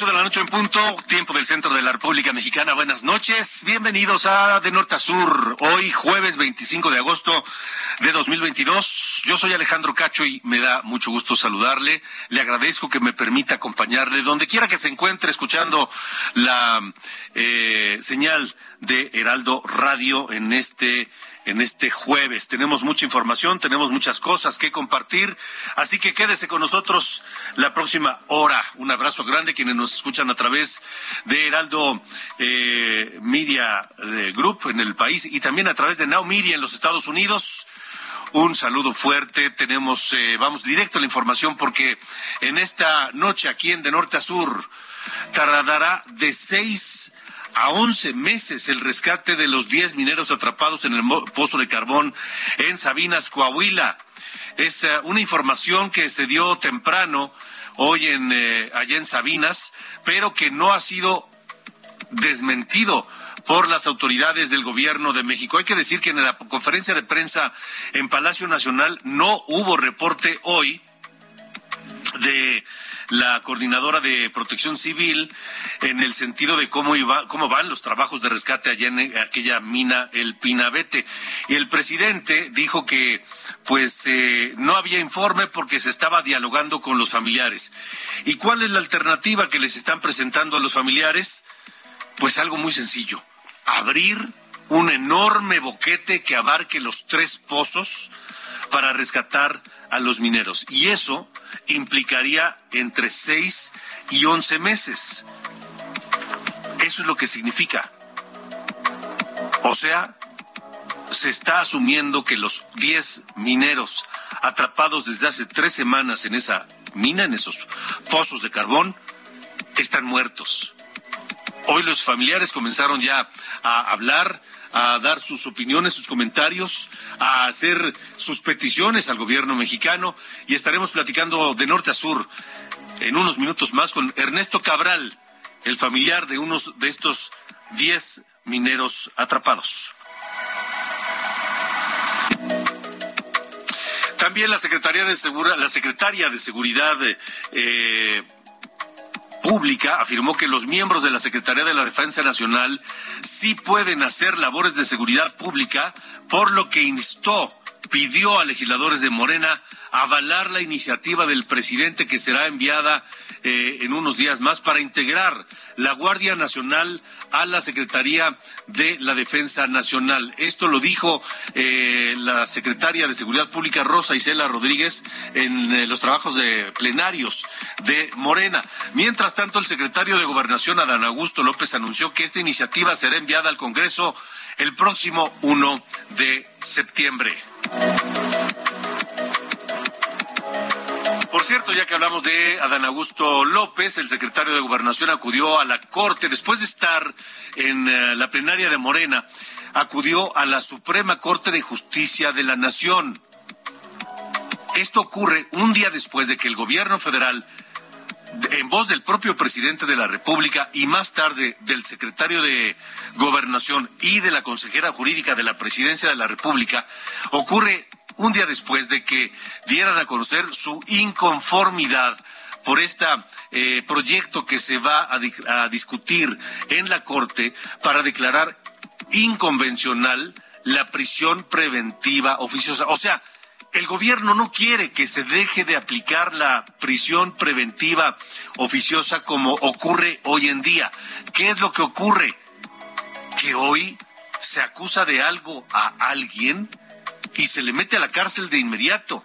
8 de la noche en punto, tiempo del centro de la República Mexicana. Buenas noches, bienvenidos a De Norte a Sur. Hoy, jueves 25 de agosto de 2022. Yo soy Alejandro Cacho y me da mucho gusto saludarle. Le agradezco que me permita acompañarle donde quiera que se encuentre escuchando la eh, señal de Heraldo Radio en este en este jueves. Tenemos mucha información, tenemos muchas cosas que compartir, así que quédese con nosotros la próxima hora. Un abrazo grande quienes nos escuchan a través de Heraldo eh, Media eh, Group en el país y también a través de Now Media en los Estados Unidos. Un saludo fuerte. Tenemos, eh, vamos directo a la información porque en esta noche aquí en De Norte a Sur tardará de seis a 11 meses el rescate de los 10 mineros atrapados en el pozo de carbón en Sabinas, Coahuila. Es eh, una información que se dio temprano hoy en eh, allá en Sabinas, pero que no ha sido desmentido por las autoridades del gobierno de México. Hay que decir que en la conferencia de prensa en Palacio Nacional no hubo reporte hoy de la coordinadora de protección civil en el sentido de cómo iba, cómo van los trabajos de rescate allá en aquella mina el Pinabete. Y el presidente dijo que pues eh, no había informe porque se estaba dialogando con los familiares. ¿Y cuál es la alternativa que les están presentando a los familiares? Pues algo muy sencillo, abrir un enorme boquete que abarque los tres pozos para rescatar a los mineros. Y eso implicaría entre seis y once meses. Eso es lo que significa. O sea, se está asumiendo que los diez mineros atrapados desde hace tres semanas en esa mina, en esos pozos de carbón, están muertos. Hoy los familiares comenzaron ya a hablar a dar sus opiniones, sus comentarios, a hacer sus peticiones al gobierno mexicano y estaremos platicando de norte a sur en unos minutos más con Ernesto Cabral, el familiar de unos de estos 10 mineros atrapados. También la Secretaría de la Secretaria de Seguridad eh, Pública afirmó que los miembros de la Secretaría de la Defensa Nacional sí pueden hacer labores de seguridad pública, por lo que instó, pidió a legisladores de Morena avalar la iniciativa del presidente que será enviada eh, en unos días más para integrar la Guardia Nacional a la Secretaría de la Defensa Nacional. Esto lo dijo eh, la secretaria de Seguridad Pública, Rosa Isela Rodríguez, en eh, los trabajos de plenarios de Morena. Mientras tanto, el secretario de Gobernación, Adán Augusto López, anunció que esta iniciativa será enviada al Congreso el próximo 1 de septiembre. Por cierto, ya que hablamos de Adán Augusto López, el secretario de Gobernación acudió a la Corte después de estar en eh, la plenaria de Morena, acudió a la Suprema Corte de Justicia de la Nación. Esto ocurre un día después de que el gobierno federal, en voz del propio presidente de la República y más tarde del secretario de Gobernación y de la consejera jurídica de la presidencia de la República, ocurre un día después de que dieran a conocer su inconformidad por este proyecto que se va a, discutir en la Corte para declarar inconvencional la prisión preventiva oficiosa. O sea, el gobierno no quiere que se deje de aplicar la prisión preventiva oficiosa como ocurre hoy en día. ¿Qué es lo que ocurre? Que hoy se acusa de algo a alguien y se le mete a la cárcel de inmediato,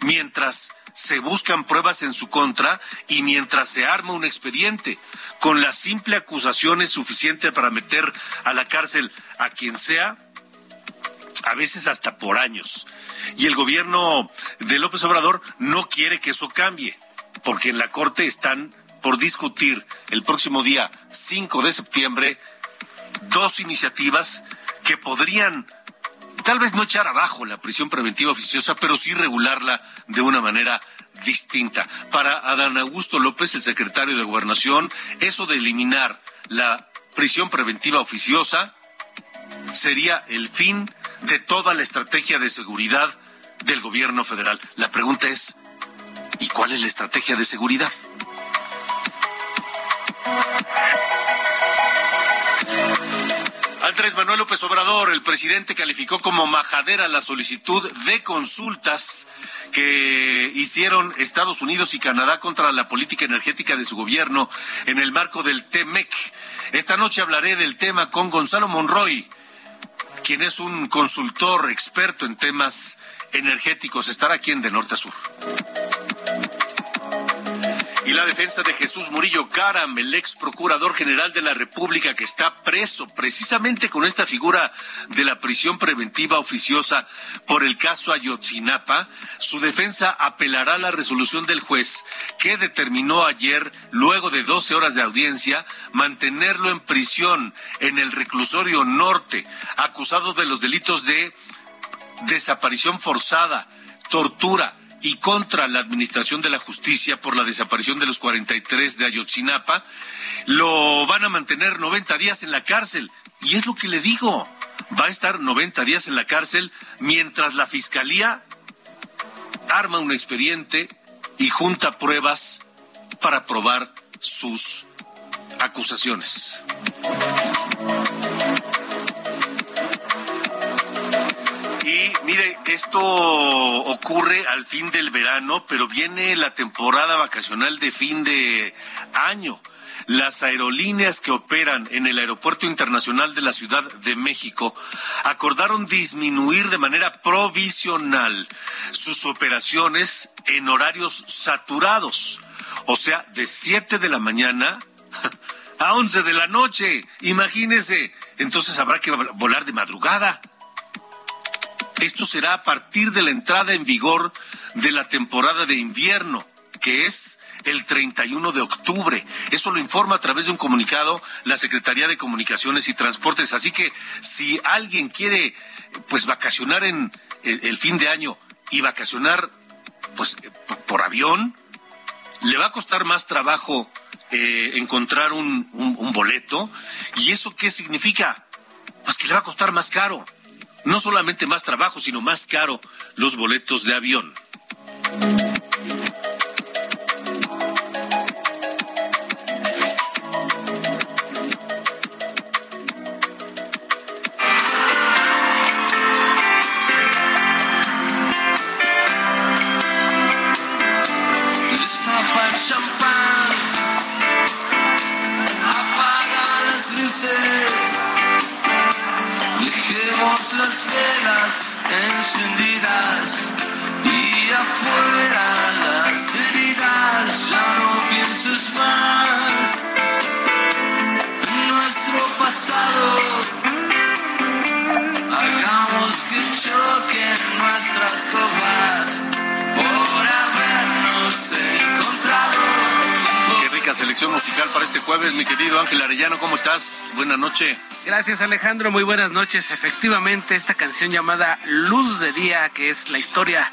mientras se buscan pruebas en su contra y mientras se arma un expediente. Con la simple acusación es suficiente para meter a la cárcel a quien sea, a veces hasta por años. Y el gobierno de López Obrador no quiere que eso cambie, porque en la Corte están por discutir el próximo día 5 de septiembre dos iniciativas que podrían tal vez no echar abajo la prisión preventiva oficiosa, pero sí regularla de una manera distinta. Para Adán Augusto López, el secretario de Gobernación, eso de eliminar la prisión preventiva oficiosa sería el fin de toda la estrategia de seguridad del gobierno federal. La pregunta es, ¿y cuál es la estrategia de seguridad? Andrés Manuel López Obrador, el presidente calificó como majadera la solicitud de consultas que hicieron Estados Unidos y Canadá contra la política energética de su gobierno en el marco del TEMEC. Esta noche hablaré del tema con Gonzalo Monroy, quien es un consultor experto en temas energéticos. Estará aquí en De Norte a Sur. Y la defensa de Jesús Murillo Caram, el ex procurador general de la República que está preso precisamente con esta figura de la prisión preventiva oficiosa por el caso Ayotzinapa, su defensa apelará a la resolución del juez que determinó ayer, luego de 12 horas de audiencia, mantenerlo en prisión en el reclusorio norte, acusado de los delitos de desaparición forzada, tortura, y contra la Administración de la Justicia por la desaparición de los 43 de Ayotzinapa, lo van a mantener 90 días en la cárcel. Y es lo que le digo, va a estar 90 días en la cárcel mientras la Fiscalía arma un expediente y junta pruebas para probar sus acusaciones. Mire, esto ocurre al fin del verano, pero viene la temporada vacacional de fin de año. Las aerolíneas que operan en el Aeropuerto Internacional de la Ciudad de México acordaron disminuir de manera provisional sus operaciones en horarios saturados, o sea, de 7 de la mañana a 11 de la noche. Imagínese, entonces habrá que volar de madrugada. Esto será a partir de la entrada en vigor de la temporada de invierno, que es el 31 de octubre. Eso lo informa a través de un comunicado la Secretaría de Comunicaciones y Transportes. Así que si alguien quiere pues vacacionar en el, fin de año y vacacionar pues por, avión, le va a costar más trabajo eh, encontrar un boleto. ¿Y eso qué significa? Pues que le va a costar más caro no solamente más trabajo, sino más caro los boletos de avión. Mi querido Ángel Arellano, ¿cómo estás? Buenas noches. Gracias Alejandro, muy buenas noches. Efectivamente, esta canción llamada Luz de Día, que es la historia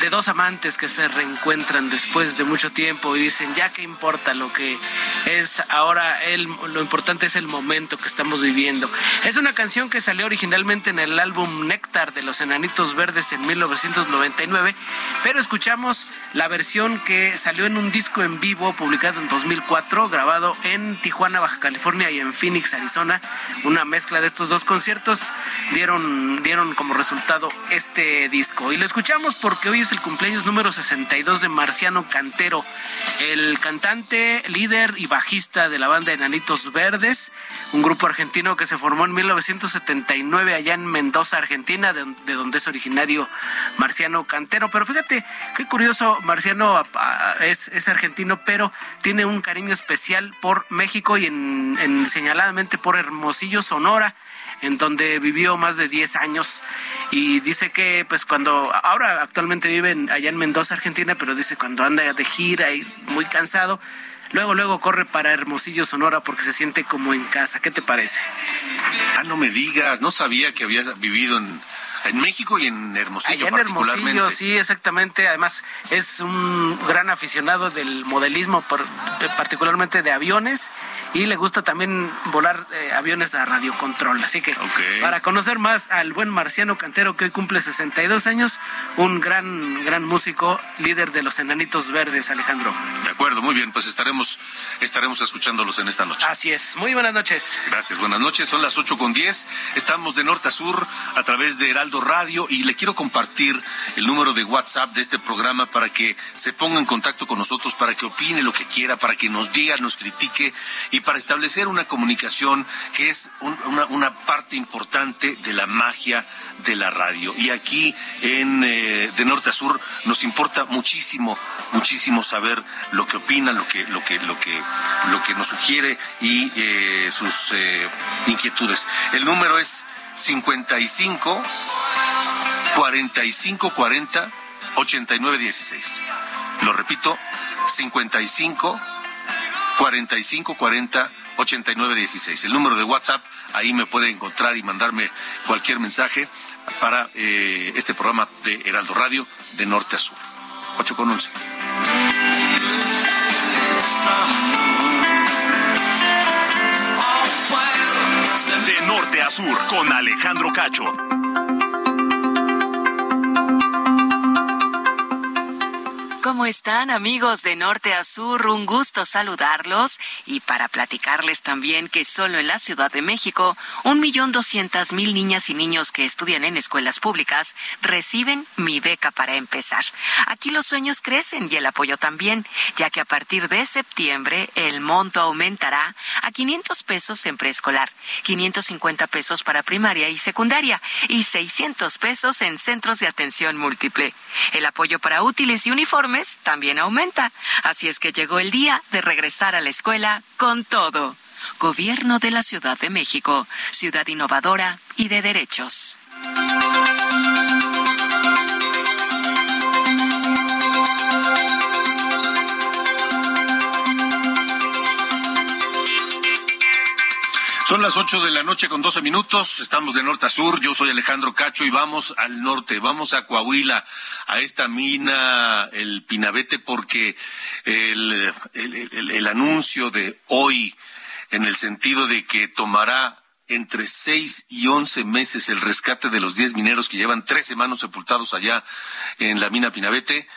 de dos amantes que se reencuentran después de mucho tiempo y dicen, ya que importa lo que es ahora, el, lo importante es el momento que estamos viviendo. Es una canción que salió originalmente en el álbum Néctar de los Enanitos Verdes en 1999, pero escuchamos la versión que salió en un disco en vivo publicado en 2004, grabado en Tijuana, Baja California y en Phoenix, Arizona. Una mezcla de estos dos conciertos dieron, dieron como resultado este disco. Y lo escuchamos porque hoy es el cumpleaños número 62 de Marciano Cantero, el cantante, líder y bajista de la banda Enanitos Verdes, un grupo argentino que se formó en 1979 allá en Mendoza, Argentina, de, donde es originario Marciano Cantero. Pero fíjate, qué curioso, Marciano es, es argentino, pero tiene un cariño especial por México y en señaladamente por Hermosillo, Sonora en donde vivió más de 10 años y dice que pues cuando ahora actualmente vive allá en Mendoza, Argentina, pero dice cuando anda de gira y muy cansado, luego luego corre para Hermosillo, Sonora porque se siente como en casa. ¿Qué te parece? Ah, no me digas, no sabía que habías vivido en en México y en Hermosillo. Allá en Hermosillo, sí, exactamente. Además, es un gran aficionado del modelismo, eh, particularmente de aviones, y le gusta también volar eh, aviones a radiocontrol. Así que, para conocer más al buen Marciano Cantero, que hoy cumple 62 años, un gran, gran músico, líder de los Enanitos Verdes, Alejandro. De acuerdo, muy bien, pues estaremos, estaremos escuchándolos en esta noche. Así es. Muy buenas noches. Gracias, buenas noches. Son las 8 con 10. Estamos de norte a sur a través de Heraldo Radio y le quiero compartir el número de WhatsApp de este programa para que se ponga en contacto con nosotros, para que opine lo que quiera, para que nos diga, nos critique y para establecer una comunicación que es una, parte importante de la magia de la radio. Y aquí en eh, de norte a sur nos importa muchísimo, muchísimo saber lo que opina, lo que, lo que, lo que, lo que nos sugiere y eh, sus eh, inquietudes. El número es 55 45 40 89 16. Lo repito, 55 45 40 89 16. El número de WhatsApp, ahí me puede encontrar y mandarme cualquier mensaje para eh, este programa de Heraldo Radio de norte a sur. 8 con 11. De norte a sur con Alejandro Cacho. ¿Cómo están amigos de norte a sur? Un gusto saludarlos y para platicarles también que solo en la Ciudad de México, un millón doscientas mil niñas y niños que estudian en escuelas públicas reciben mi beca para empezar. Aquí los sueños crecen y el apoyo también, ya que a partir de septiembre el monto aumentará a 500 pesos en preescolar, 550 pesos para primaria y secundaria y 600 pesos en centros de atención múltiple. El apoyo para útiles y uniformes también aumenta. Así es que llegó el día de regresar a la escuela con todo. Gobierno de la Ciudad de México, ciudad innovadora y de derechos. Son las 8 de la noche con 12 minutos. Estamos de norte a sur. Yo soy Alejandro Cacho y vamos al norte. Vamos a Coahuila, a esta mina, el Pinabete, porque el, anuncio de hoy, en el sentido de que tomará entre 6 y 11 meses el rescate de los 10 mineros que llevan 13 manos sepultados allá en la mina Pinabete,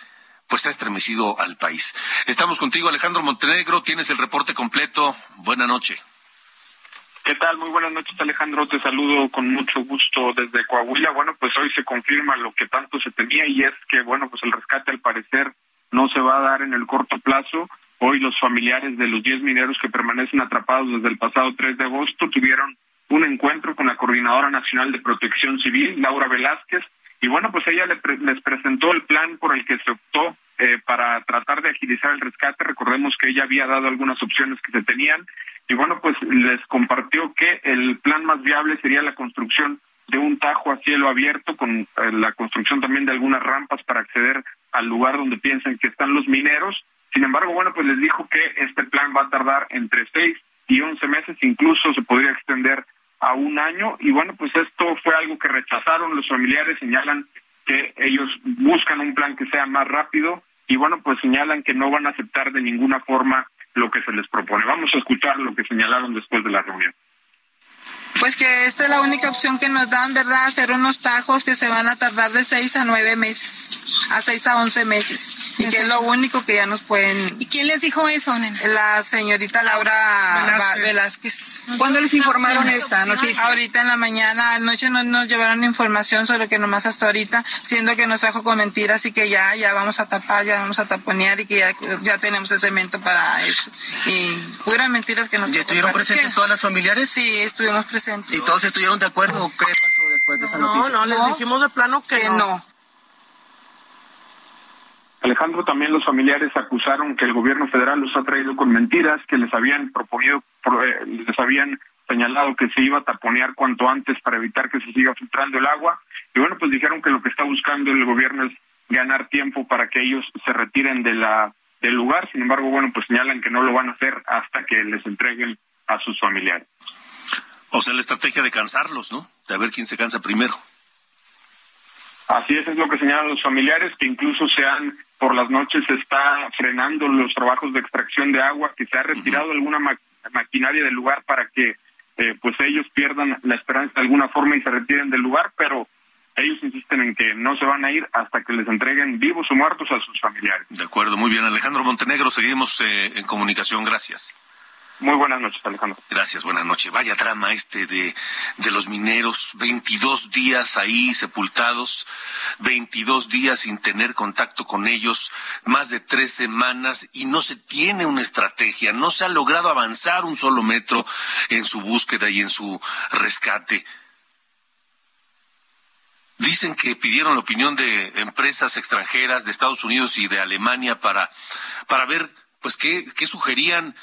pues ha estremecido al país. Estamos contigo, Alejandro Montenegro. Tienes el reporte completo. Buena noche. ¿Qué tal? Muy buenas noches, Alejandro. Te saludo con mucho gusto desde Coahuila. Bueno, pues hoy se confirma lo que tanto se temía y es que, bueno, pues el rescate al parecer no se va a dar en el corto plazo. Hoy los familiares de los 10 mineros que permanecen atrapados desde el pasado 3 de agosto tuvieron un encuentro con la Coordinadora Nacional de Protección Civil, Laura Velázquez, y bueno, pues ella les presentó el plan por el que se optó eh, para tratar de agilizar el rescate. Recordemos que ella había dado algunas opciones que se tenían y bueno, pues les compartió que el plan más viable sería la construcción de un tajo a cielo abierto con eh, la construcción también de algunas rampas para acceder al lugar donde piensan que están los mineros. Sin embargo, bueno, pues les dijo que este plan va a tardar entre seis y once meses, incluso se podría extender a un año. Y bueno, pues esto fue algo que rechazaron los familiares, señalan que ellos buscan un plan que sea más rápido y bueno, pues señalan que no van a aceptar de ninguna forma lo que se les propone. Vamos a escuchar lo que señalaron después de la reunión. Pues que esta es la única opción que nos dan, ¿verdad? Hacer unos tajos que se van a tardar de seis a nueve meses, a seis a once meses. Y que es lo único que ya nos pueden... ¿Y quién les dijo eso, nena? La señorita Laura Velázquez. ¿Cuándo les informaron esta noticia? Ahorita en la mañana, anoche no nos llevaron información sobre que nomás hasta ahorita, siendo que nos trajo con mentiras y que ya, ya vamos a tapar, ya vamos a taponear y que ya, ya tenemos el cemento para esto. Y puras mentiras que nos... ¿Y estuvieron presentes todas las familiares? Sí, estuvimos presentes. ¿Y todos estuvieron de acuerdo o qué pasó después de esa noticia? No, no, les dijimos de plano que, no. Alejandro, también los familiares acusaron que el gobierno federal los ha traído con mentiras, que les habían proponido, eh, les habían señalado que se iba a taponear cuanto antes para evitar que se siga filtrando el agua. Y bueno, pues dijeron que lo que está buscando el gobierno es ganar tiempo para que ellos se retiren de la del lugar. Sin embargo, bueno, pues señalan que no lo van a hacer hasta que les entreguen a sus familiares. O sea, la estrategia de cansarlos, ¿no? De ver quién se cansa primero. Así es, es lo que señalan los familiares, que incluso se han, por las noches se está frenando los trabajos de extracción de agua, que se ha retirado alguna maquinaria del lugar para que eh, pues ellos pierdan la esperanza de alguna forma y se retiren del lugar, pero ellos insisten en que no se van a ir hasta que les entreguen vivos o muertos a sus familiares. De acuerdo, muy bien. Alejandro Montenegro, seguimos eh, en comunicación. Gracias. Muy buenas noches, Alejandro. Gracias, buenas noches. Vaya drama este de, de los mineros, 22 días ahí sepultados, 22 días sin tener contacto con ellos, más de tres semanas y no se tiene una estrategia, no se ha logrado avanzar un solo metro en su búsqueda y en su rescate. Dicen que pidieron la opinión de empresas extranjeras de Estados Unidos y de Alemania para, para ver pues qué, qué sugerían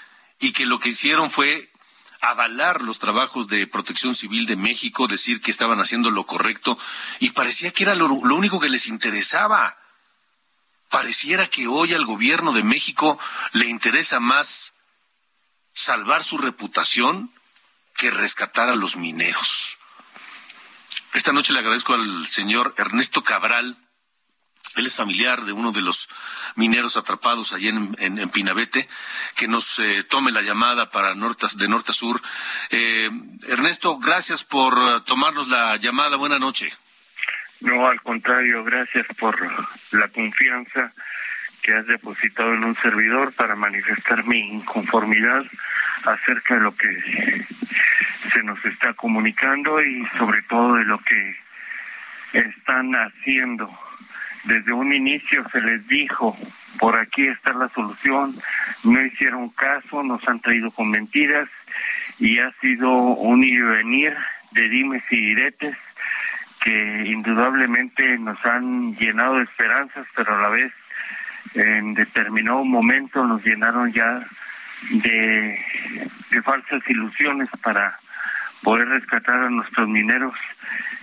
y que lo que hicieron fue avalar los trabajos de protección civil de México, decir que estaban haciendo lo correcto, y parecía que era lo, único que les interesaba. Pareciera que hoy al gobierno de México le interesa más salvar su reputación que rescatar a los mineros. Esta noche le agradezco al señor Ernesto Cabral, él es familiar de uno de los mineros atrapados allí en, Pinabete, que nos eh, tome la llamada para norte, de norte a sur. Eh, Ernesto, gracias por tomarnos la llamada. Buenas noche. No, al contrario, gracias por la confianza que has depositado en un servidor para manifestar mi inconformidad acerca de lo que se nos está comunicando y sobre todo de lo que están haciendo desde un inicio se les dijo, por aquí está la solución, no hicieron caso, nos han traído con mentiras y ha sido un ir y venir de dimes y diretes que indudablemente nos han llenado de esperanzas, pero a la vez en determinado momento nos llenaron ya de, falsas ilusiones para poder rescatar a nuestros mineros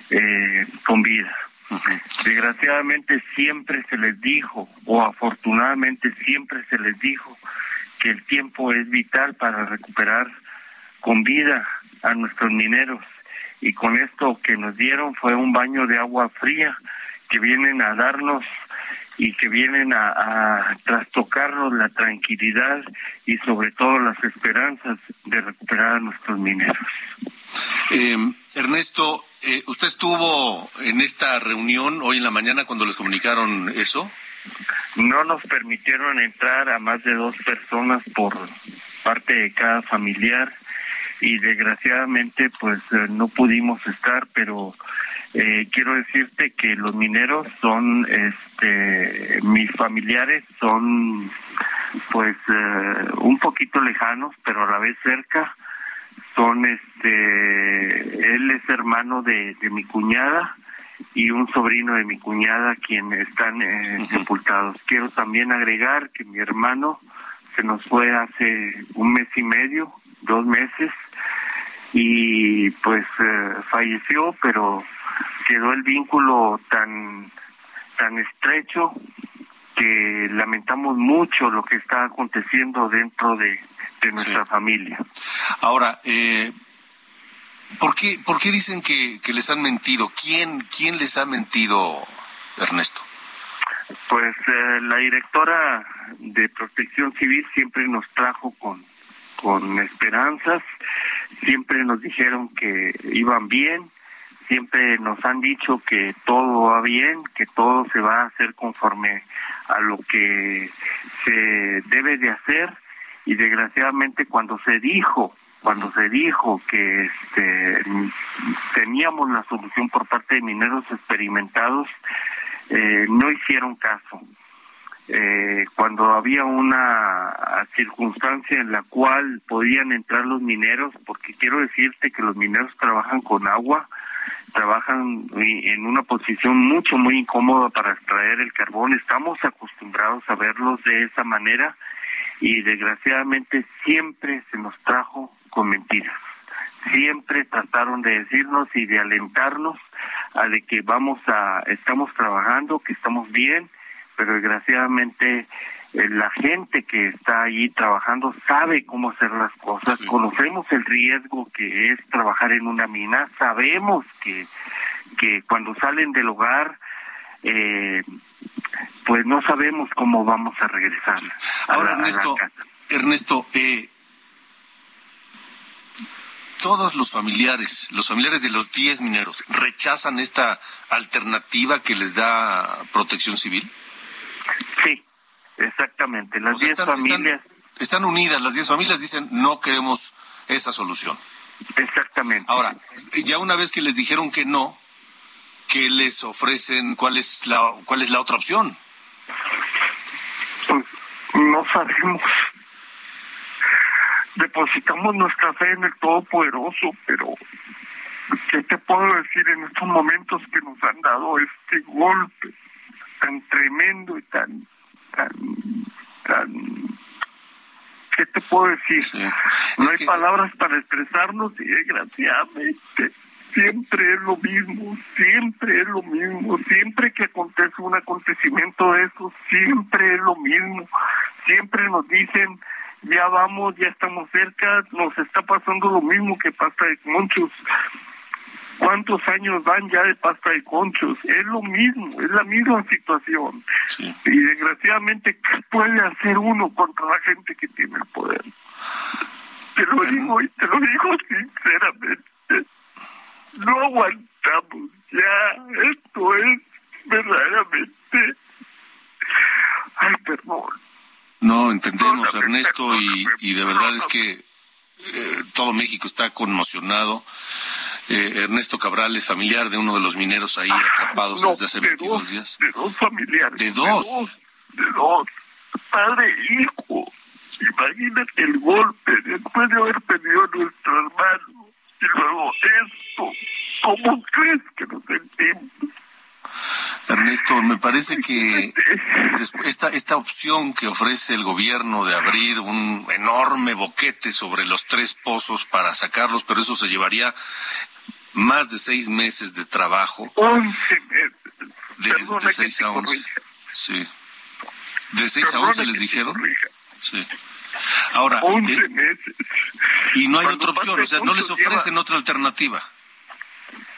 eh, con vida. Desgraciadamente siempre se les dijo, o afortunadamente siempre se les dijo, que el tiempo es vital para recuperar con vida a nuestros mineros. Y con esto que nos dieron fue un baño de agua fría que vienen a darnos y que vienen a, a trastocarnos la tranquilidad y sobre todo las esperanzas de recuperar a nuestros mineros. Eh, Ernesto, eh, ¿Usted estuvo en esta reunión hoy en la mañana cuando les comunicaron eso? No nos permitieron entrar a más de dos personas por parte de cada familiar y desgraciadamente pues eh, no pudimos estar, pero eh, quiero decirte que los mineros son, este, mis familiares son pues un poquito lejanos, pero a la vez cerca son este él es hermano de, de mi cuñada y un sobrino de mi cuñada quien están eh, sepultados. Quiero también agregar que mi hermano se nos fue hace un mes y medio, dos meses, y pues eh, falleció, pero quedó el vínculo tan tan estrecho que lamentamos mucho lo que está aconteciendo dentro de, de nuestra familia. Ahora, eh, ¿por, qué, ¿por qué dicen que, que les han mentido? ¿Quién, ¿Quién les ha mentido, Ernesto? Pues eh, la directora de Protección Civil siempre nos trajo con, con esperanzas, siempre nos dijeron que iban bien, siempre nos han dicho que todo va bien, que todo se va a hacer conforme a lo que se debe de hacer y desgraciadamente cuando se dijo cuando se dijo que este, teníamos la solución por parte de mineros experimentados, eh, no hicieron caso. Eh, cuando había una circunstancia en la cual podían entrar los mineros, porque quiero decirte que los mineros trabajan con agua, trabajan en una posición mucho, muy incómoda para extraer el carbón, estamos acostumbrados a verlos de esa manera y desgraciadamente siempre se nos trajo con mentiras. Siempre trataron de decirnos y de alentarnos a de que vamos a, estamos trabajando, que estamos bien, pero desgraciadamente eh, la gente que está ahí trabajando sabe cómo hacer las cosas, conocemos el riesgo que es trabajar en una mina, sabemos que, que cuando salen del hogar, eh, pues no sabemos cómo vamos a regresar. Ahora, Ernesto, Ernesto, eh, todos los familiares, los familiares de los 10 mineros, rechazan esta alternativa que les da protección civil? Sí, exactamente. Las 10 familias. Están, unidas, las 10 familias dicen no queremos esa solución. Exactamente. Ahora, ya una vez que les dijeron que no, ¿qué les ofrecen? ¿Cuál es la, cuál es la otra opción? Pues no sabemos depositamos nuestra fe en el Todopoderoso, pero ¿qué te puedo decir en estos momentos que nos han dado este golpe tan tremendo y tan, tan, tan, ¿qué te puedo decir? No hay palabras para expresarnos y desgraciadamente siempre es lo mismo, siempre es lo mismo, siempre que acontece un acontecimiento de eso, siempre es lo mismo, siempre nos dicen ya vamos, ya estamos cerca, nos está pasando lo mismo que pasta de conchos. ¿Cuántos años van ya de pasta de conchos? Es lo mismo, es la misma situación. Y desgraciadamente, ¿qué puede hacer uno contra la gente que tiene el poder? Te lo digo y te lo digo sinceramente. No aguantamos ya. Esto es verdaderamente... Ay, perdón no, entendemos, Ernesto, y, de verdad es que eh, todo México está conmocionado. Eh, Ernesto Cabral es familiar de uno de los mineros ahí ah, atrapados desde hace 22 días. De dos familiares. ¿De dos? De dos. Padre e hijo. Imagínate el golpe después de haber perdido a nuestro hermano. Y luego ¿Cómo crees que nos sentimos? Ernesto, me parece que esta, esta opción que ofrece el gobierno de abrir un enorme boquete sobre los tres pozos para sacarlos, pero eso se llevaría más de seis meses de trabajo. Once meses. De, seis a once. Sí. ¿De seis a once les dijeron? Sí. Ahora. Once eh, meses. Y no hay otra opción, o sea, no les ofrecen otra alternativa.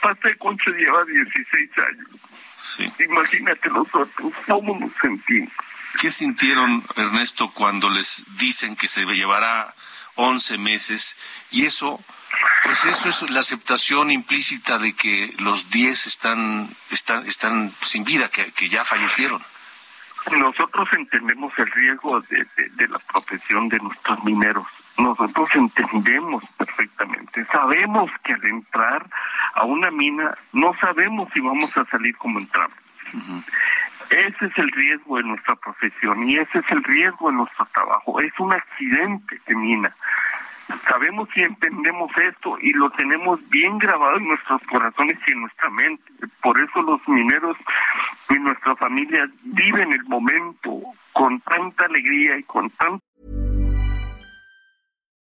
Pasta de Concho lleva 16 años. Imagínate nosotros, ¿cómo nos sentimos? ¿Qué sintieron, Ernesto, cuando les dicen que se llevará 11 meses? Y eso, pues eso es la aceptación implícita de que los 10 están, están, están sin vida, que, que ya fallecieron. Nosotros entendemos el riesgo de, de la profesión de nuestros mineros nosotros entendemos perfectamente, sabemos que al entrar a una mina no sabemos si vamos a salir como entramos. Ese es el riesgo de nuestra profesión y ese es el riesgo de nuestro trabajo. Es un accidente de mina. Sabemos y entendemos esto y lo tenemos bien grabado en nuestros corazones y en nuestra mente. Por eso los mineros y nuestra familia viven el momento con tanta alegría y con tanto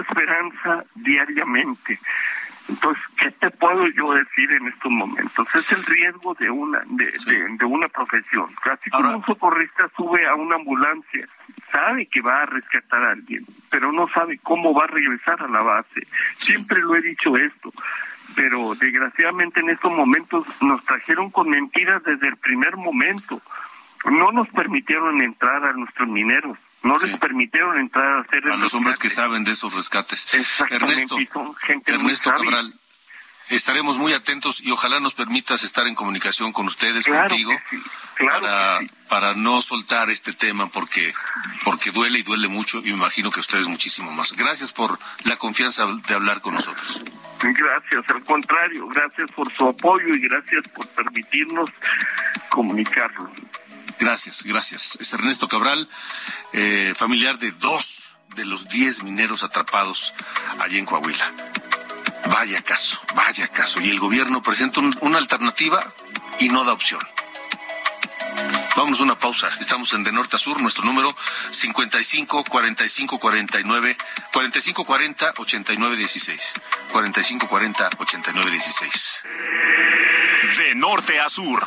esperanza diariamente. Entonces, ¿qué te puedo yo decir en estos momentos? Es el riesgo de una de, de, de una profesión. Así como un socorrista sube a una ambulancia, sabe que va a rescatar a alguien, pero no sabe cómo va a regresar a la base. Siempre lo he dicho esto, pero desgraciadamente en estos momentos nos trajeron con mentiras desde el primer momento. No nos permitieron entrar a nuestros mineros no les permitieron entrar a hacer a los hombres que saben de esos rescates. Ernesto, Ernesto. Cabral, estaremos muy atentos y ojalá nos permitas estar en comunicación con ustedes, Claro contigo, sí, claro para, sí. para no soltar este tema porque, porque duele y duele mucho y me imagino que ustedes muchísimo más. Gracias por la confianza de hablar con nosotros. Gracias, al contrario, gracias por su apoyo y gracias por permitirnos comunicarlo. Gracias, gracias. Es Ernesto Cabral, eh, familiar de dos de los diez mineros atrapados allí en Coahuila. Vaya caso, vaya caso. Y el gobierno presenta un- una alternativa y no da opción. Vámonos a una pausa. Estamos en De Norte a Sur, nuestro número 55 45 49 45 40 89 16. 45 40 89 16. De norte a sur.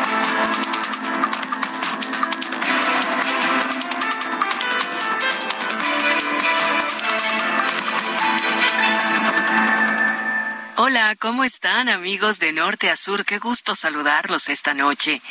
Hola, ¿cómo están amigos de norte a sur? Qué gusto saludarlos esta noche.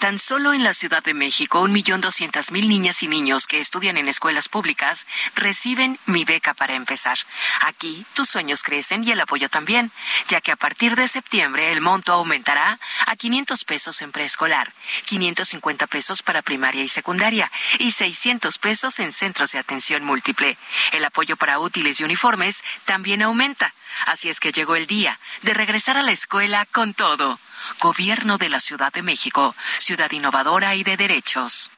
Tan solo en la Ciudad de México, un millón doscientas mil niñas y niños que estudian en escuelas públicas reciben mi beca para empezar. Aquí tus sueños crecen y el apoyo también, ya que a partir de septiembre el monto aumentará a 500 pesos en preescolar, 550 pesos para primaria y secundaria y 600 pesos en centros de atención múltiple. El apoyo para útiles y uniformes también aumenta. Así es que llegó el día de regresar a la escuela con todo. Gobierno de la Ciudad de México, ciudad innovadora y de derechos.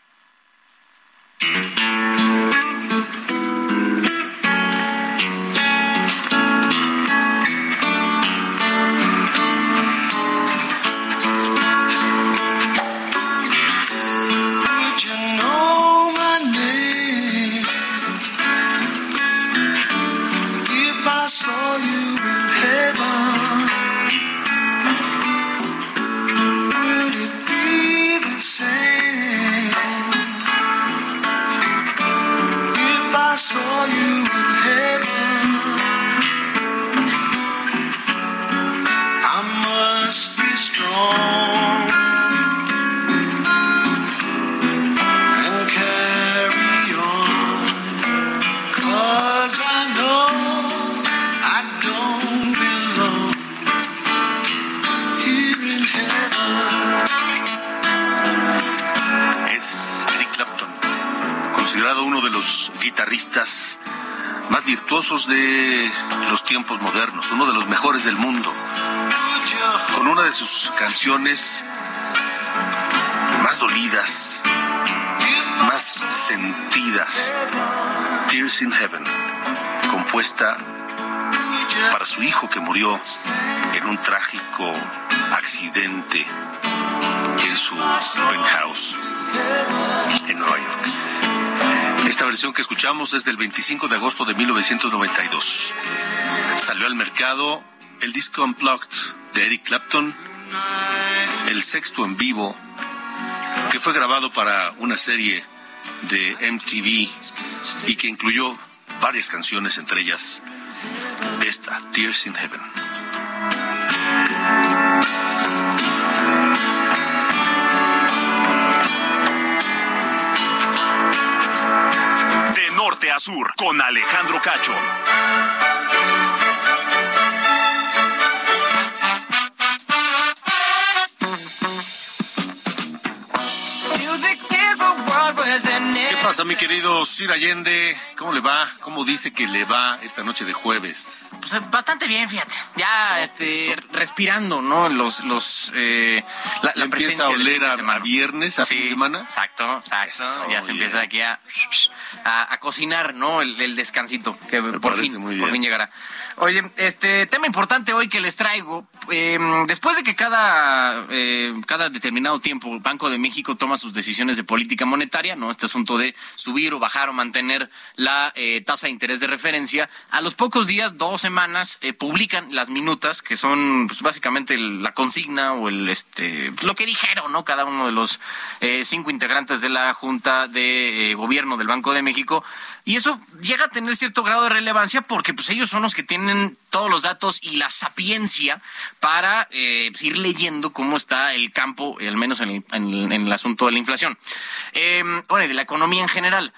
Saw you in heaven? Más virtuosos de los tiempos modernos, uno de los mejores del mundo. Con una de sus canciones más dolidas, más sentidas, Tears in Heaven, compuesta para su hijo que murió en un trágico accidente en su penthouse en Nueva York. Esta versión que escuchamos es del 25 de agosto de 1992. Salió al mercado el disco Unplugged de Eric Clapton, el sexto en vivo que fue grabado para una serie de MTV y que incluyó varias canciones, entre ellas esta, Tears in Heaven. Norte a sur, con Alejandro Cacho. ¿Qué pasa, mi querido Sir Allende? ¿Cómo le va? ¿Cómo dice que le va esta noche de jueves? Pues eh, bastante bien, fíjate. Ya este, respirando, ¿no? Los, los, eh, la, la ¿Ya empieza presencia a oler a, viernes, a fin de semana? Exacto, exacto. Eso, ya se bien. empieza aquí a, a, a cocinar, ¿no? El, el descansito, que por fin, muy por fin llegará. Oye, este tema importante hoy que les traigo, eh, después de que cada, eh, cada determinado tiempo el Banco de México toma sus decisiones de política monetaria, ¿no? Este asunto de subir o bajar o mantener la eh, tasa de interés de referencia, a los pocos días, dos semanas, eh, publican las minutas, que son pues, básicamente la consigna o el este lo que dijeron, ¿no? Cada uno de los eh, cinco integrantes de la Junta de Gobierno del Banco de México. Y eso llega a tener cierto grado de relevancia porque pues ellos son los que tienen todos los datos y la sapiencia para eh, pues, ir leyendo cómo está el campo, eh, al menos en el, en- el asunto de la inflación. Eh, bueno, y de la economía en general.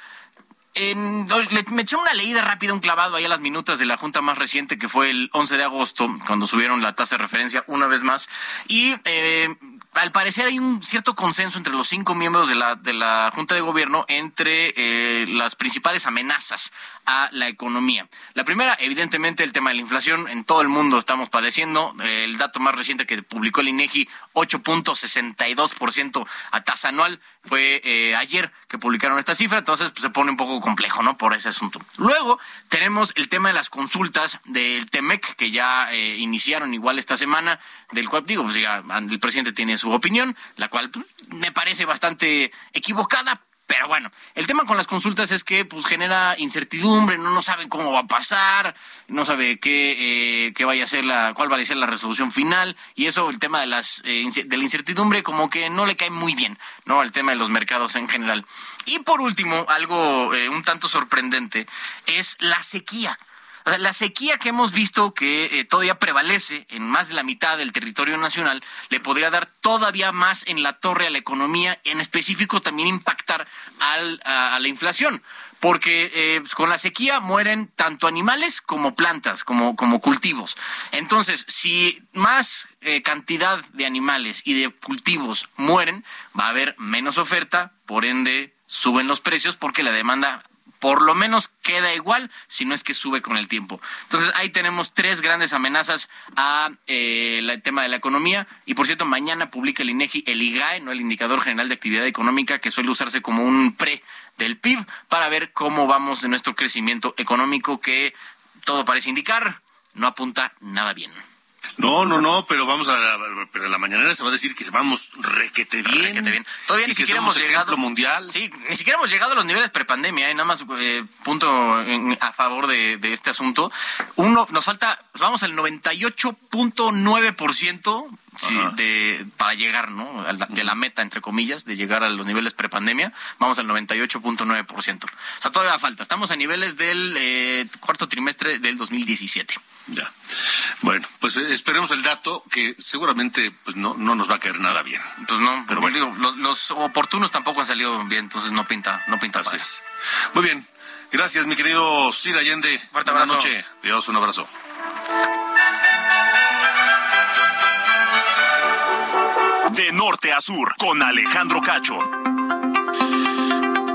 En- me eché una leída rápida, un clavado ahí a las minutas de la junta más reciente que fue el 11 de agosto, cuando subieron la tasa de referencia una vez más. Y eh, al parecer hay un cierto consenso entre los cinco miembros de la, de la junta de gobierno entre eh, las principales amenazas a la economía. La primera, evidentemente, el tema de la inflación. En todo el mundo estamos padeciendo. El dato más reciente que publicó el INEGI, 8.62% a tasa anual. Fue eh, ayer que publicaron esta cifra, entonces pues, se pone un poco complejo, ¿no? Por ese asunto. Luego tenemos el tema de las consultas del TEMEC, que ya eh, iniciaron igual esta semana, del cual digo, pues el presidente tiene su opinión, la cual pues, me parece bastante equivocada, pero bueno, el tema con las consultas es que pues genera incertidumbre, no, no saben cómo va a pasar, no sabe qué, eh, qué vaya a ser la, cuál va a ser la resolución final, y eso, el tema de las eh, de la incertidumbre, como que no le cae muy bien, ¿no? Al tema de los mercados en general. Y por último, algo eh, un tanto sorprendente, es la sequía. Sea, La sequía que hemos visto que eh, todavía prevalece en más de la mitad del territorio nacional le podría dar todavía más en la torre a la economía, en específico también impactar a la inflación. Porque eh, pues, con la sequía mueren tanto animales como plantas, como, como cultivos. Entonces, si más eh, cantidad de animales y de cultivos mueren, va a haber menos oferta, por ende suben los precios porque la demanda por lo menos queda igual, si no es que sube con el tiempo. Entonces ahí tenemos tres grandes amenazas a eh, tema de la economía. Y por cierto, mañana publica el INEGI el IGAE, no el Indicador General de Actividad Económica, que suele usarse como un pre del PIB, para ver cómo vamos de nuestro crecimiento económico, que todo parece indicar, no apunta nada bien. No, no, no, pero vamos a, pero en la mañanera se va a decir que vamos requete bien. Requete bien. Todavía ni siquiera hemos llegado. mundial. Sí, ni siquiera hemos llegado a los niveles prepandemia, ¿eh? nada más eh, punto en- a favor de, de este asunto. Uno, nos falta, vamos al 98.9% sí, de, para llegar, ¿no? A la- De la meta, entre comillas, de llegar a los niveles prepandemia, vamos al 98.9%. O sea, todavía falta. Estamos a niveles del eh, cuarto trimestre del 2017. Ya. Bueno, pues eh, esperemos el dato que seguramente pues no, no nos va a caer nada bien. Pues no, pero bueno, digo, los, los oportunos tampoco han salido bien, entonces no pinta, no pinta Así padre. es. Muy bien. Gracias, mi querido Sir Allende. Fuerte Buenas abrazo. noches. Dios, un abrazo. De norte a sur, con Alejandro Cacho.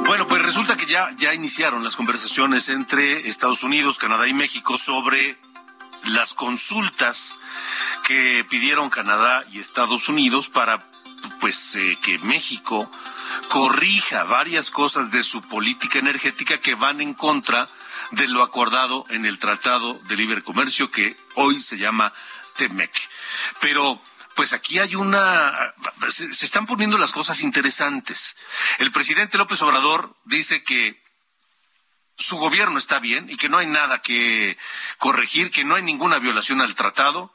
Bueno, pues resulta que ya, ya iniciaron las conversaciones entre Estados Unidos, Canadá y México sobre las consultas que pidieron Canadá y Estados Unidos para pues eh, que México corrija varias cosas de su política energética que van en contra de lo acordado en el Tratado de Libre Comercio que hoy se llama TEMEC. Pero pues aquí hay una se, se están poniendo las cosas interesantes. El presidente López Obrador dice que su gobierno está bien y que no hay nada que corregir, que no hay ninguna violación al tratado.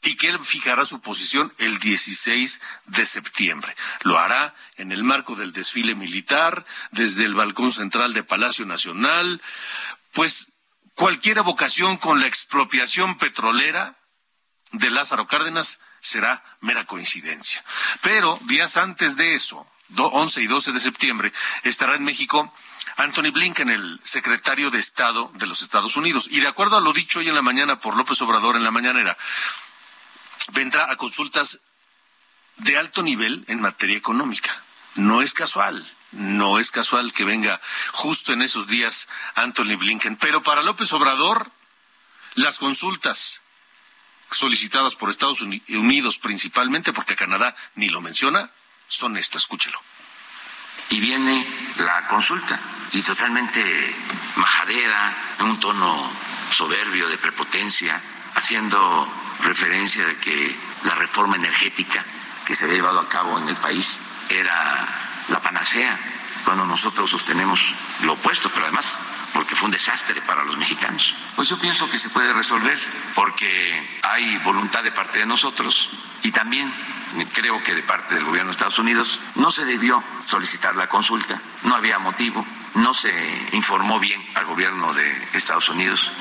y que él fijará su posición el 16 de septiembre. Lo hará en el marco del desfile militar, desde el balcón central de Palacio Nacional, pues cualquier evocación con la expropiación petrolera de Lázaro Cárdenas será mera coincidencia. Pero días antes de eso, 11 y 12 de septiembre, estará en México Anthony Blinken, el secretario de Estado de los Estados Unidos. Y de acuerdo a lo dicho hoy en la mañana por López Obrador en la mañanera, vendrá a consultas de alto nivel en materia económica. No es casual, no es casual que venga justo en esos días Anthony Blinken. Pero para López Obrador, las consultas solicitadas por Estados Unidos principalmente, porque Canadá ni lo menciona, son esto, escúchelo. Y viene la consulta, y totalmente majadera, en un tono soberbio de prepotencia, haciendo referencia de que la reforma energética que se había llevado a cabo en el país era la panacea, cuando nosotros sostenemos lo opuesto, pero además porque fue un desastre para los mexicanos. Pues yo pienso que se puede resolver porque hay voluntad de parte de nosotros y también creo que de parte del gobierno de Estados Unidos no se debió solicitar la consulta, no había motivo, no se informó bien al gobierno de Estados Unidos.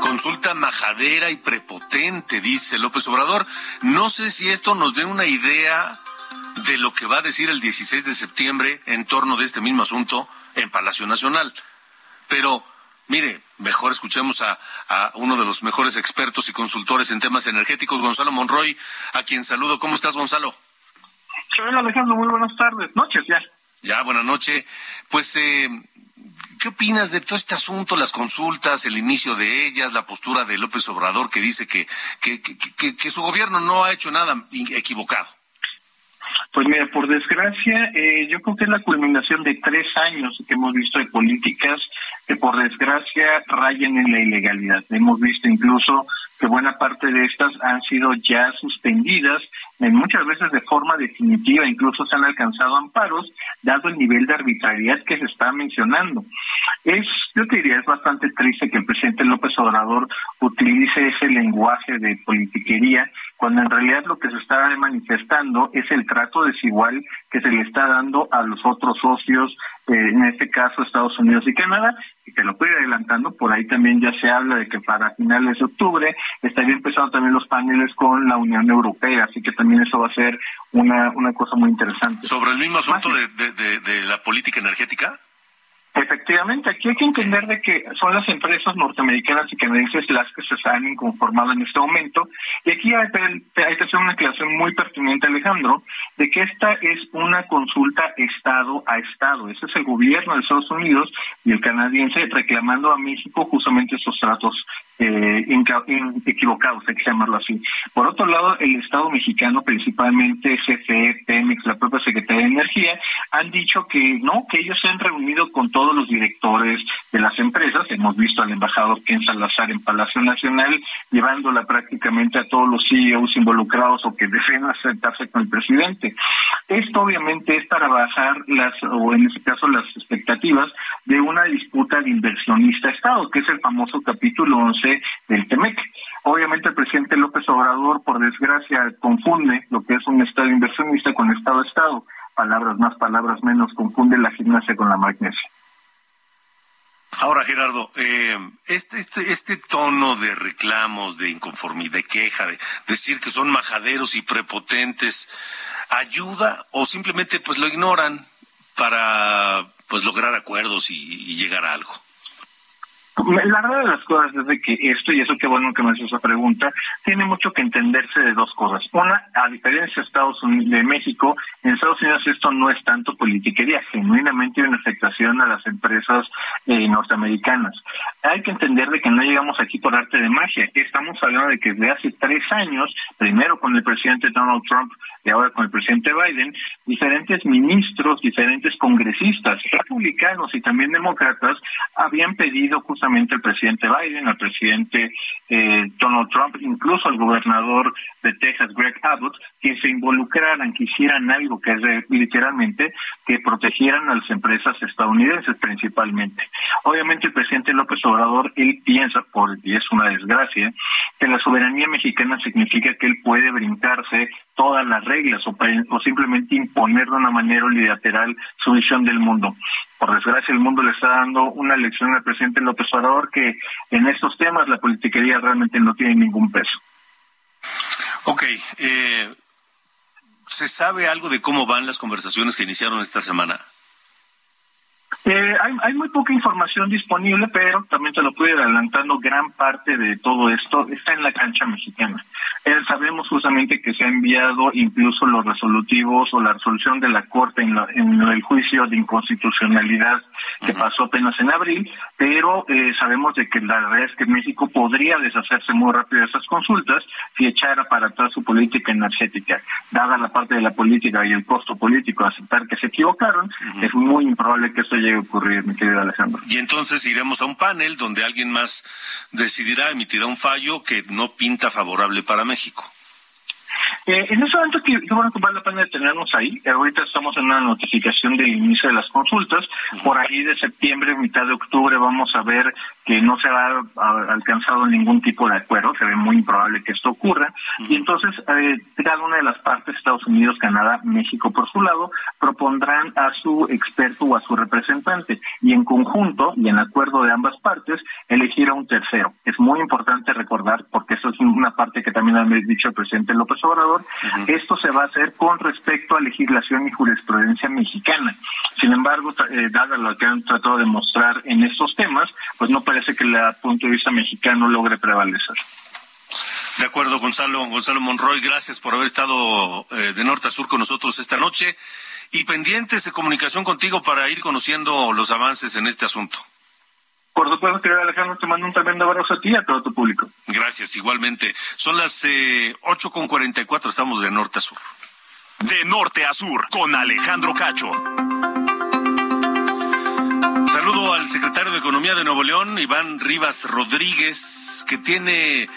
Consulta majadera y prepotente, dice López Obrador. No sé si esto nos dé una idea de lo que va a decir el 16 de septiembre en torno de este mismo asunto en Palacio Nacional. Pero, mire, mejor escuchemos a, uno de los mejores expertos y consultores en temas energéticos, Gonzalo Monroy, a quien saludo. ¿Cómo estás, Gonzalo? Soy Alejandro, muy buenas tardes, noches ya. Ya, buenas noches. Pues, eh, ¿qué opinas de todo este asunto, las consultas, el inicio de ellas, la postura de López Obrador que dice que, que, que, que su gobierno no ha hecho nada equivocado? Pues mira, por desgracia, eh, yo creo que es la culminación de tres años que hemos visto de políticas que por desgracia rayen en la ilegalidad. Hemos visto incluso que buena parte de estas han sido ya suspendidas, en muchas veces de forma definitiva, incluso se han alcanzado amparos, dado el nivel de arbitrariedad que se está mencionando. Es, yo te diría, es bastante triste que el presidente López Obrador utilice ese lenguaje de politiquería cuando en realidad lo que se está manifestando es el trato desigual que se le está dando a los otros socios, eh, en este caso Estados Unidos y Canadá, y que lo puede ir adelantando, por ahí también ya se habla de que para finales de octubre estaría empezando también los paneles con la Unión Europea, así que también eso va a ser una, una cosa muy interesante. ¿Sobre el mismo asunto de, de, de la política energética? Efectivamente, aquí hay que entender de que son las empresas norteamericanas y canadienses las que se están inconformando en este momento. Y aquí hay, hay, que hacer una aclaración muy pertinente, Alejandro, de que esta es una consulta Estado a Estado. Ese es el gobierno de Estados Unidos y el canadiense reclamando a México justamente esos tratos eh, equivocados, hay que llamarlo así. Por otro lado, el Estado mexicano, principalmente CFE, Pemex, la propia Secretaría de Energía, han dicho que no, que ellos se han reunido con todos los directores de las empresas. Hemos visto al embajador Ken Salazar en Palacio Nacional, llevándola prácticamente a todos los CEOs involucrados o que deseen acercarse con el presidente. Esto obviamente es para bajar las, o en este caso las expectativas de una disputa de inversionista-Estado, que es el famoso capítulo 11 del TEMEC. Obviamente el presidente López Obrador, por desgracia, confunde lo que es un Estado inversionista con Estado-Estado. Palabras más, palabras menos, confunde la gimnasia con la magnesia. Ahora, Gerardo, eh, este, este, este tono de reclamos, de inconformidad, de queja, de decir que son majaderos y prepotentes, ¿ayuda o simplemente pues lo ignoran para pues lograr acuerdos y, llegar a algo? La verdad de las cosas es de que esto, y eso qué bueno que me haces esa pregunta, tiene mucho que entenderse de dos cosas. Una, a diferencia de Estados Unidos, de México, en Estados Unidos esto no es tanto politiquería, genuinamente una afectación a las empresas eh, norteamericanas. Hay que entender de que no llegamos aquí por arte de magia. Estamos hablando de que desde hace tres años, primero con el presidente Donald Trump, y ahora con el presidente Biden, diferentes ministros, diferentes congresistas, republicanos y también demócratas, habían pedido justamente al presidente Biden, al presidente eh, Donald Trump, incluso el gobernador de Texas, Greg Abbott, que se involucraran, que hicieran algo que es literalmente que protegieran a las empresas estadounidenses principalmente. Obviamente el presidente López Obrador, él piensa, porque es una desgracia, que la soberanía mexicana significa que él puede brincarse todas las reglas o, simplemente imponer de una manera unilateral su visión del mundo. Por desgracia, el mundo le está dando una lección al presidente López Obrador que en estos temas la politiquería realmente no tiene ningún peso. Ok, eh, ¿se sabe algo de cómo van las conversaciones que iniciaron esta semana? Eh, hay, hay, muy poca información disponible, pero también te lo puedo ir adelantando, gran parte de todo esto está en la cancha mexicana. Eh, sabemos justamente que se ha enviado incluso los resolutivos o la resolución de la Corte en, en el juicio de inconstitucionalidad que pasó apenas en abril, pero eh, sabemos de que la verdad es que México podría deshacerse muy rápido de esas consultas si echara para atrás su política energética. Dada la parte de la política y el costo político de aceptar que se equivocaron, es muy improbable que esto llegue a ocurrir, mi querido Alejandro. Y entonces iremos a un panel donde alguien más decidirá, emitirá un fallo que no pinta favorable para México. Eh, en ese momento, que, bueno que vale la pena detenernos ahí. Ahorita estamos en una notificación del inicio de las consultas. Por ahí de septiembre, mitad de octubre, vamos a ver que no se ha, alcanzado ningún tipo de acuerdo, se ve muy improbable que esto ocurra, y entonces eh, cada una de las partes, Estados Unidos, Canadá, México por su lado, propondrán a su experto o a su representante, y en conjunto, y en acuerdo de ambas partes, elegir a un tercero. Es muy importante recordar, porque eso es una parte que también ha dicho el presidente López Obrador, esto se va a hacer con respecto a legislación y jurisprudencia mexicana. Sin embargo, eh, dada lo que han tratado de mostrar en estos temas, pues no parece que el punto de vista mexicano logre prevalecer. De acuerdo, Gonzalo. Gonzalo Monroy, gracias por haber estado eh, de norte a sur con nosotros esta noche y pendientes de comunicación contigo para ir conociendo los avances en este asunto. Por supuesto, querido Alejandro, te mando un tremendo abrazo a ti y a todo tu público. Gracias, igualmente. Son las eh, ocho con cuarenta y cuatro, estamos de norte a sur. De norte a sur, con Alejandro Cacho. Saludo al secretario de Economía de Nuevo León, Iván Rivas Rodríguez, que tiene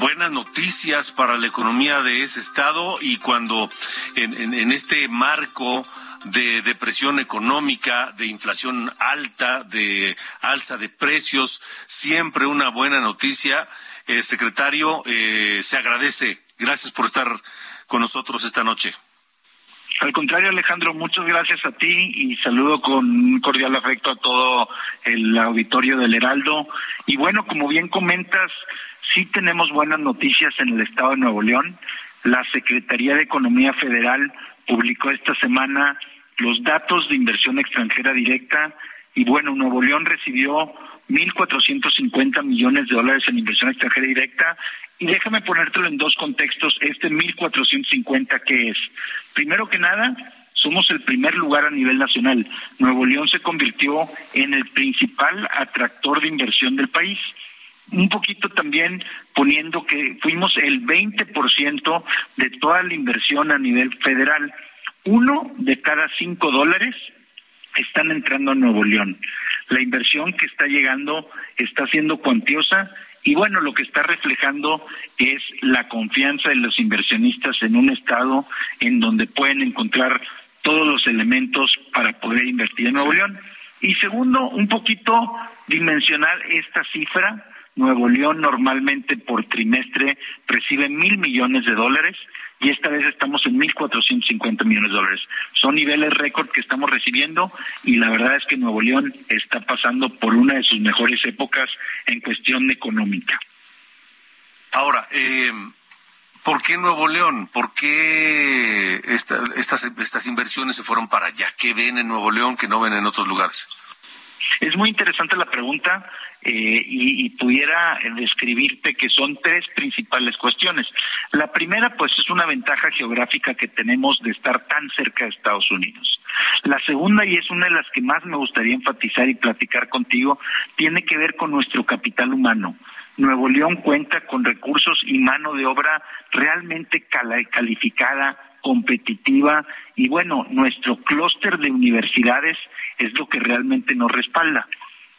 buenas noticias para la economía de ese estado y cuando en, este marco de depresión económica, de inflación alta, de alza de precios, siempre una buena noticia. Eh, secretario, eh, se agradece. Gracias por estar con nosotros esta noche. Al contrario, Alejandro, muchas gracias a ti y saludo con cordial afecto a todo el auditorio del Heraldo. Y bueno, como bien comentas, sí tenemos buenas noticias en el estado de Nuevo León. La Secretaría de Economía Federal publicó esta semana los datos de inversión extranjera directa y bueno, Nuevo León recibió 1.450 millones de dólares en inversión extranjera directa y déjame ponértelo en dos contextos, este 1.450 que es. Primero que nada, somos el primer lugar a nivel nacional. Nuevo León se convirtió en el principal atractor de inversión del país. Un poquito también poniendo que fuimos el 20% de toda la inversión a nivel federal. Uno de cada cinco dólares están entrando a Nuevo León. La inversión que está llegando está siendo cuantiosa y bueno, lo que está reflejando es la confianza de los inversionistas en un estado en donde pueden encontrar todos los elementos para poder invertir en Nuevo León. Y segundo, un poquito dimensionar esta cifra. Nuevo León normalmente por trimestre recibe mil millones de dólares y esta vez estamos en 1.450 millones de dólares. Son niveles récord que estamos recibiendo y la verdad es que Nuevo León está pasando por una de sus mejores épocas en cuestión económica. Ahora, eh, ¿por qué Nuevo León? ¿Por qué estas, estas inversiones se fueron para allá? ¿Qué ven en Nuevo León que no ven en otros lugares? Es muy interesante la pregunta eh, y, pudiera describirte que son tres principales cuestiones. La primera, pues, es una ventaja geográfica que tenemos de estar tan cerca de Estados Unidos. La segunda, y es una de las que más me gustaría enfatizar y platicar contigo, tiene que ver con nuestro capital humano. Nuevo León cuenta con recursos y mano de obra realmente calificada, competitiva y bueno, nuestro clúster de universidades es lo que realmente nos respalda.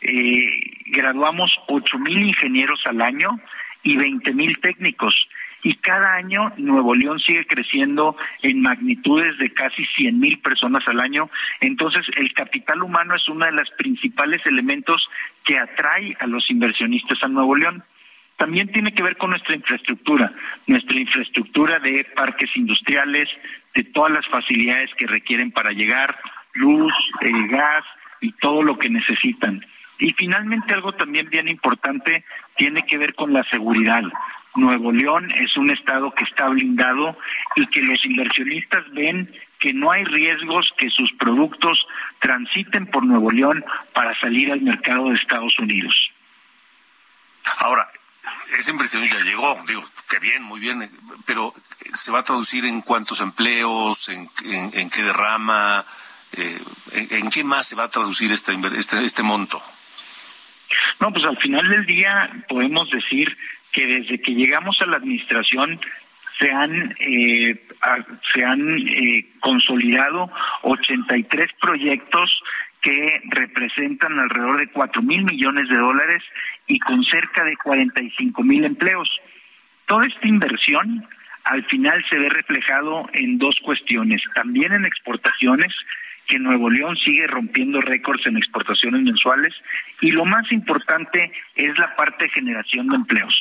Eh, graduamos ocho mil ingenieros al año y 20 mil técnicos. Y cada año Nuevo León sigue creciendo en magnitudes de casi 100 mil personas al año. Entonces, el capital humano es uno de los principales elementos que atrae a los inversionistas a Nuevo León también tiene que ver con nuestra infraestructura, nuestra infraestructura de parques industriales, de todas las facilidades que requieren para llegar, luz, eh, gas y todo lo que necesitan. Y finalmente algo también bien importante tiene que ver con la seguridad. Nuevo León es un estado que está blindado y que los inversionistas ven que no hay riesgos que sus productos transiten por Nuevo León para salir al mercado de Estados Unidos. Ahora, esa inversión ya llegó, digo, qué bien, muy bien, pero ¿se va a traducir en cuántos empleos, en, qué derrama, eh, en, qué más se va a traducir este, este, este monto? No, pues al final del día podemos decir que desde que llegamos a la administración se han eh, se han eh, consolidado 83 proyectos que representan alrededor de cuatro mil millones de dólares y con cerca de 45 mil empleos. Toda esta inversión al final se ve reflejado en dos cuestiones, también en exportaciones, que Nuevo León sigue rompiendo récords en exportaciones mensuales y lo más importante es la parte de generación de empleos.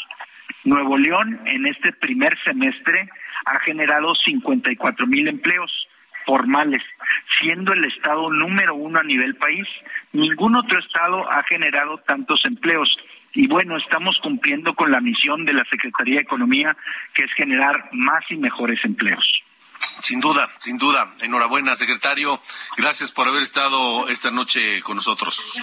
Nuevo León en este primer semestre ha generado 54 mil empleos formales, siendo el estado número uno a nivel país. Ningún otro estado ha generado tantos empleos y bueno, estamos cumpliendo con la misión de la Secretaría de Economía, que es generar más y mejores empleos. Sin duda, sin duda. Enhorabuena, secretario. Gracias por haber estado esta noche con nosotros.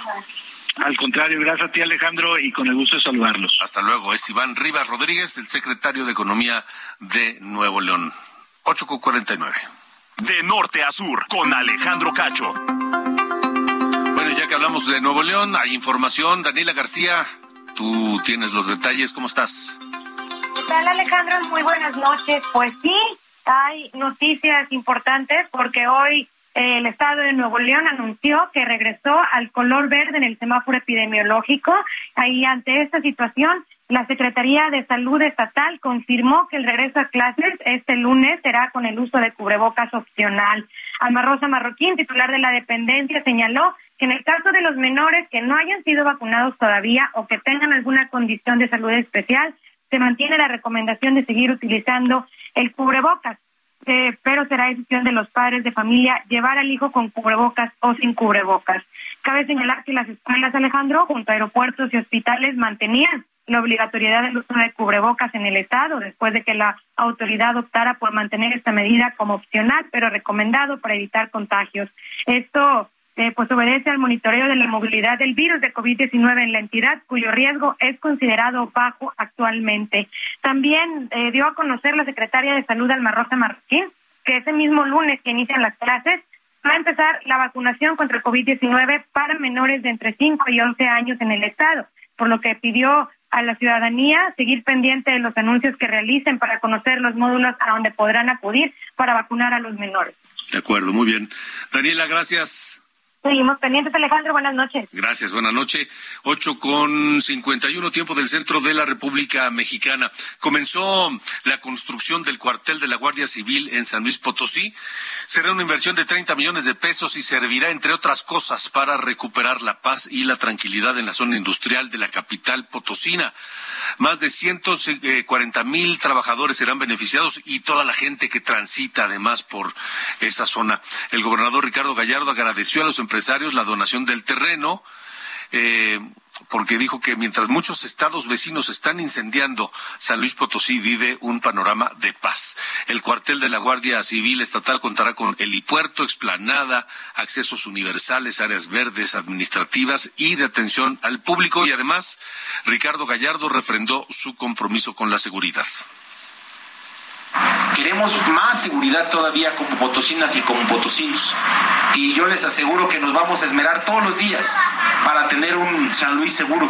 Al contrario, gracias a ti Alejandro y con el gusto de saludarlos. Hasta luego. Es Iván Rivas Rodríguez, el secretario de Economía de Nuevo León. 8.49. De norte a sur, con Alejandro Cacho. Bueno, ya que hablamos de Nuevo León, hay información. Daniela García, Tú tienes los detalles, ¿cómo estás? ¿Qué tal Alejandro? Muy buenas noches. Pues sí, hay noticias importantes porque hoy eh, el Estado de Nuevo León anunció que regresó al color verde en el semáforo epidemiológico. Ahí ante esta situación, la Secretaría de Salud Estatal confirmó que el regreso a clases este lunes será con el uso de cubrebocas opcional. Alma Rosa Marroquín, titular de la dependencia, señaló que en el caso de los menores que no hayan sido vacunados todavía o que tengan alguna condición de salud especial, se mantiene la recomendación de seguir utilizando el cubrebocas. Eh, pero será decisión de los padres de familia llevar al hijo con cubrebocas o sin cubrebocas. Cabe señalar que las escuelas, Alejandro, junto a aeropuertos y hospitales, mantenían la obligatoriedad del uso de cubrebocas en el Estado, después de que la autoridad optara por mantener esta medida como opcional, pero recomendado para evitar contagios. Esto eh, pues obedece al monitoreo de la movilidad del virus de COVID-19 en la entidad, cuyo riesgo es considerado bajo actualmente. También eh, dio a conocer la secretaria de Salud, Alma Rosa Martín, que ese mismo lunes que inician las clases, va a empezar la vacunación contra el COVID-19 para menores de entre 5 y 11 años en el estado, por lo que pidió a la ciudadanía seguir pendiente de los anuncios que realicen para conocer los módulos a donde podrán acudir para vacunar a los menores. De acuerdo, muy bien. Daniela, gracias. Seguimos pendientes, Alejandro. Buenas noches. Gracias, buenas noches. Ocho con cincuenta y uno, tiempo del centro de la República Mexicana. Comenzó la construcción del cuartel de la Guardia Civil en San Luis Potosí. Será una inversión de 30 millones de pesos y servirá, entre otras cosas, para recuperar la paz y la tranquilidad en la zona industrial de la capital potosina. Más de ciento eh, cuarenta mil trabajadores serán beneficiados y toda la gente que transita además por esa zona. El gobernador Ricardo Gallardo agradeció a los la donación del terreno. Eh, porque dijo que mientras muchos estados vecinos están incendiando, San Luis Potosí vive un panorama de paz. El cuartel de la Guardia Civil Estatal contará con helipuerto, explanada, accesos universales, áreas verdes, administrativas y de atención al público. Y además, Ricardo Gallardo refrendó su compromiso con la seguridad. Queremos más seguridad todavía como potosinas y como potosinos. Y yo les aseguro que nos vamos a esmerar todos los días para tener un San Luis seguro.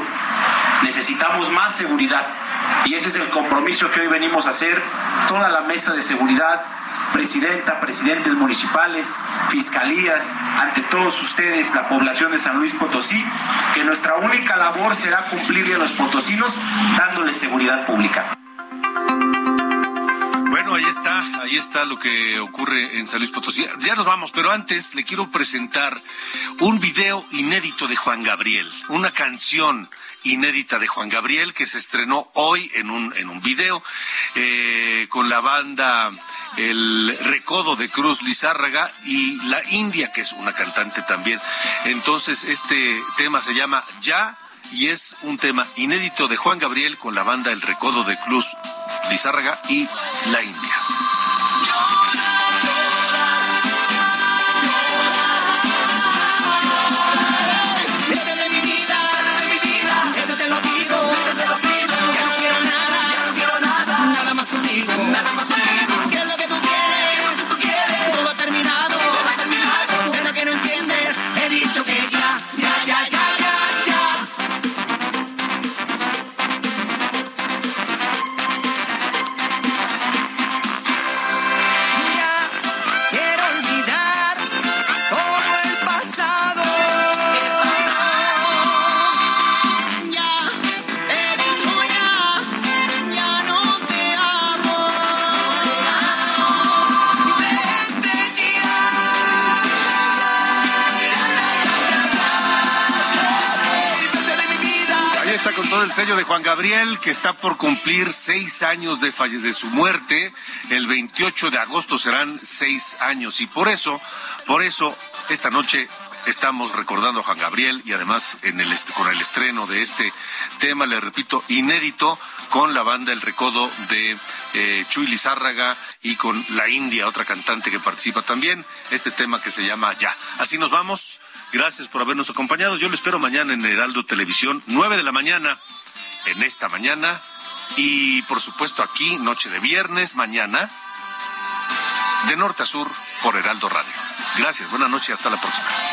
Necesitamos más seguridad. Y ese es el compromiso que hoy venimos a hacer, toda la mesa de seguridad, presidenta, presidentes municipales, fiscalías, ante todos ustedes, la población de San Luis Potosí, que nuestra única labor será cumplirle a los potosinos dándoles seguridad pública. Ahí está, ahí está lo que ocurre en San Luis Potosí. Ya nos vamos, pero antes le quiero presentar un video inédito de Juan Gabriel, una canción inédita de Juan Gabriel que se estrenó hoy en un, en un video eh, con la banda El Recodo de Cruz Lizárraga y La India, que es una cantante también. Entonces, este tema se llama Ya y es un tema inédito de Juan Gabriel con la banda El Recodo de Cruz Lizárraga y La India. Gabriel, que está por cumplir seis años de, de su muerte. El 28 de agosto serán seis años. Y por eso, por eso, esta noche estamos recordando a Juan Gabriel y además en el con el estreno de este tema, le repito, inédito, con la banda El Recodo de eh, Chuy Lizárraga y con La India, otra cantante que participa también, este tema que se llama Ya. Así nos vamos. Gracias por habernos acompañado. Yo lo espero mañana en Heraldo Televisión, 9 de la mañana, en esta mañana. Y por supuesto aquí, noche de viernes, mañana, de norte a sur, por Heraldo Radio. Gracias, buenas noches hasta la próxima.